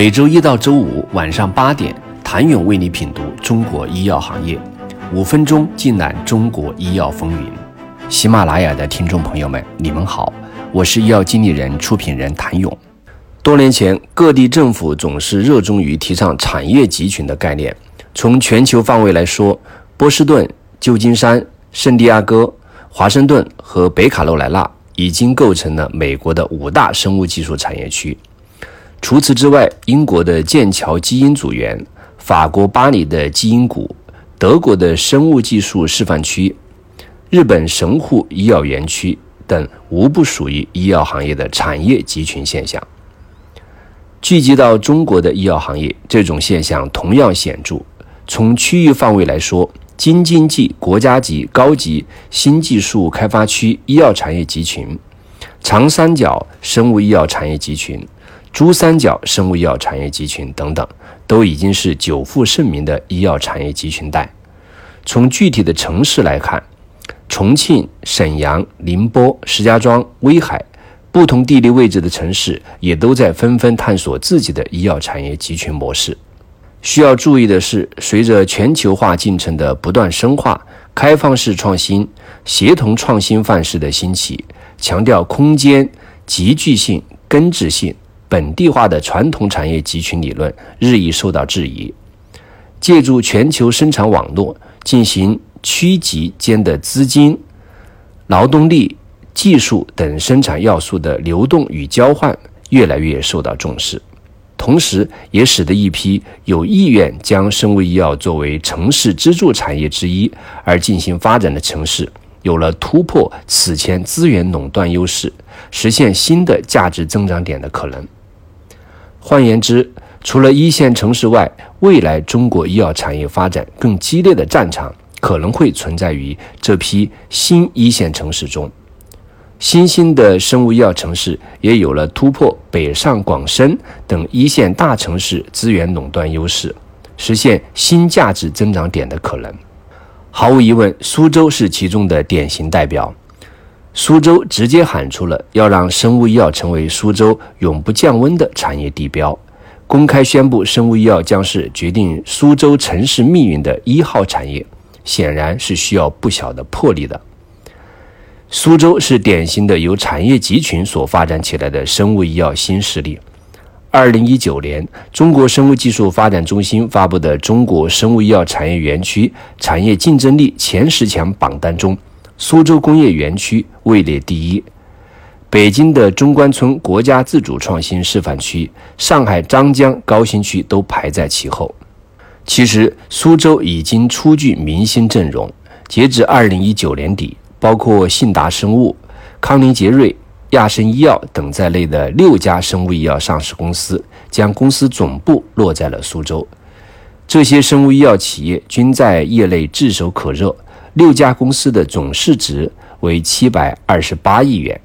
每周一到周五晚上八点，谭勇为你品读中国医药行业，五分钟尽览中国医药风云。喜马拉雅的听众朋友们，你们好，我是医药经理人、出品人谭勇。多年前，各地政府总是热衷于提倡产业集群的概念。从全球范围来说，波士顿、旧金山、圣地亚哥、华盛顿和北卡罗来纳已经构成了美国的五大生物技术产业区。除此之外，英国的剑桥基因组园、法国巴黎的基因谷、德国的生物技术示范区、日本神户医药园区等，无不属于医药行业的产业集群现象。聚集到中国的医药行业，这种现象同样显著。从区域范围来说，京津冀国家级高级新技术开发区医药产业集群、长三角生物医药产业集群、珠三角生物医药产业集群等等，都已经是久负盛名的医药产业集群带。从具体的城市来看，重庆、沈阳、宁波、石家庄、威海。不同地理位置的城市也都在纷纷探索自己的医药产业集群模式。需要注意的是，随着全球化进程的不断深化，开放式创新、协同创新范式的兴起，强调空间集聚性、根治性、本地化的传统产业集群理论日益受到质疑。借助全球生产网络进行区级间的资金、劳动力。技术等生产要素的流动与交换越来越受到重视，同时也使得一批有意愿将生物医药作为城市支柱产业之一而进行发展的城市，有了突破此前资源垄断优势，实现新的价值增长点的可能。换言之，除了一线城市外，未来中国医药产业发展更激烈的战场可能会存在于这批新一线城市中。新兴的生物医药城市也有了突破北上广深等一线大城市资源垄断优势，实现新价值增长点的可能。毫无疑问，苏州是其中的典型代表。苏州直接喊出了要让生物医药成为苏州永不降温的产业地标，公开宣布生物医药将是决定苏州城市命运的一号产业，显然是需要不小的魄力的。苏州是典型的由产业集群所发展起来的生物医药新势力。二零一九年，中国生物技术发展中心发布的《中国生物医药产业园区产业竞争力前十强》榜单中，苏州工业园区位列第一，北京的中关村国家自主创新示范区、上海张江高新区都排在其后。其实，苏州已经初具明星阵容，截至二零一九年底。包括信达生物、康宁杰瑞、亚生医药等在内的六家生物医药上市公司，将公司总部落在了苏州。这些生物医药企业均在业内炙手可热，六家公司的总市值为七百二十八亿元。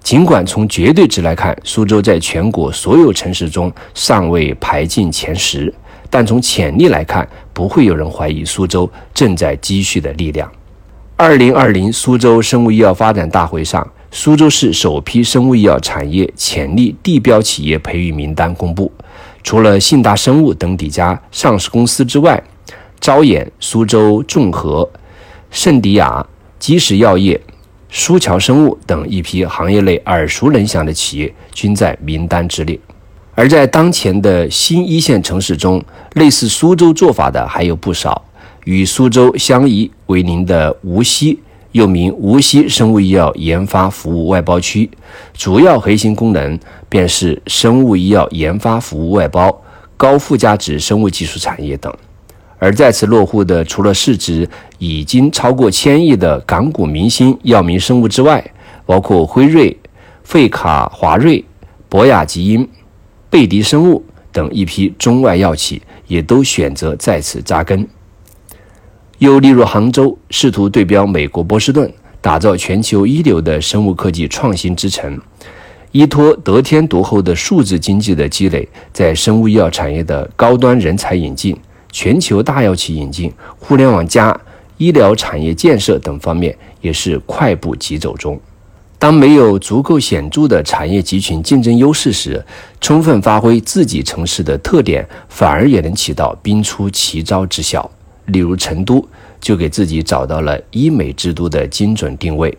尽管从绝对值来看，苏州在全国所有城市中尚未排进前十，但从潜力来看，不会有人怀疑苏州正在积蓄的力量。二零二零苏州生物医药发展大会上，苏州市首批生物医药产业潜力地标企业培育名单公布。除了信达生物等几家上市公司之外，招眼、苏州众和、圣迪亚、基石药业、舒桥生物等一批行业内耳熟能详的企业均在名单之列。而在当前的新一线城市中，类似苏州做法的还有不少。与苏州相依为邻的无锡，又名无锡生物医药研发服务外包区，主要核心功能便是生物医药研发服务外包、高附加值生物技术产业等。而在此落户的，除了市值已经超过千亿的港股明星药明生物之外，包括辉瑞、费卡华瑞、博雅基因、贝迪生物等一批中外药企，也都选择在此扎根。又例如杭州，试图对标美国波士顿，打造全球一流的生物科技创新之城。依托得天独厚的数字经济的积累，在生物医药产业的高端人才引进、全球大药企引进、互联网加、医疗产业建设等方面，也是快步疾走中。当没有足够显著的产业集群竞争优势时，充分发挥自己城市的特点，反而也能起到兵出奇招之效。例如成都就给自己找到了医美之都的精准定位。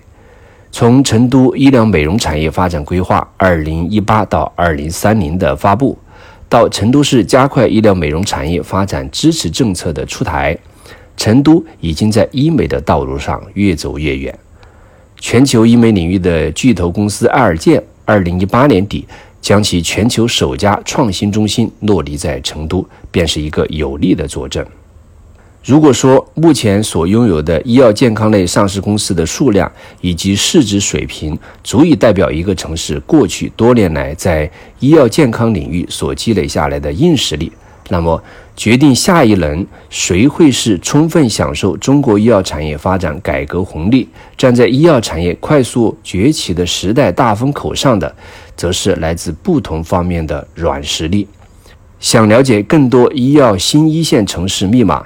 从成都医疗美容产业发展规划（二零一八到二零三零）的发布，到成都市加快医疗美容产业发展支持政策的出台，成都已经在医美的道路上越走越远。全球医美领域的巨头公司爱尔健，二零一八年底将其全球首家创新中心落地在成都，便是一个有力的佐证。如果说目前所拥有的医药健康类上市公司的数量以及市值水平，足以代表一个城市过去多年来在医药健康领域所积累下来的硬实力，那么决定下一轮谁会是充分享受中国医药产业发展改革红利、站在医药产业快速崛起的时代大风口上的，则是来自不同方面的软实力。想了解更多医药新一线城市密码？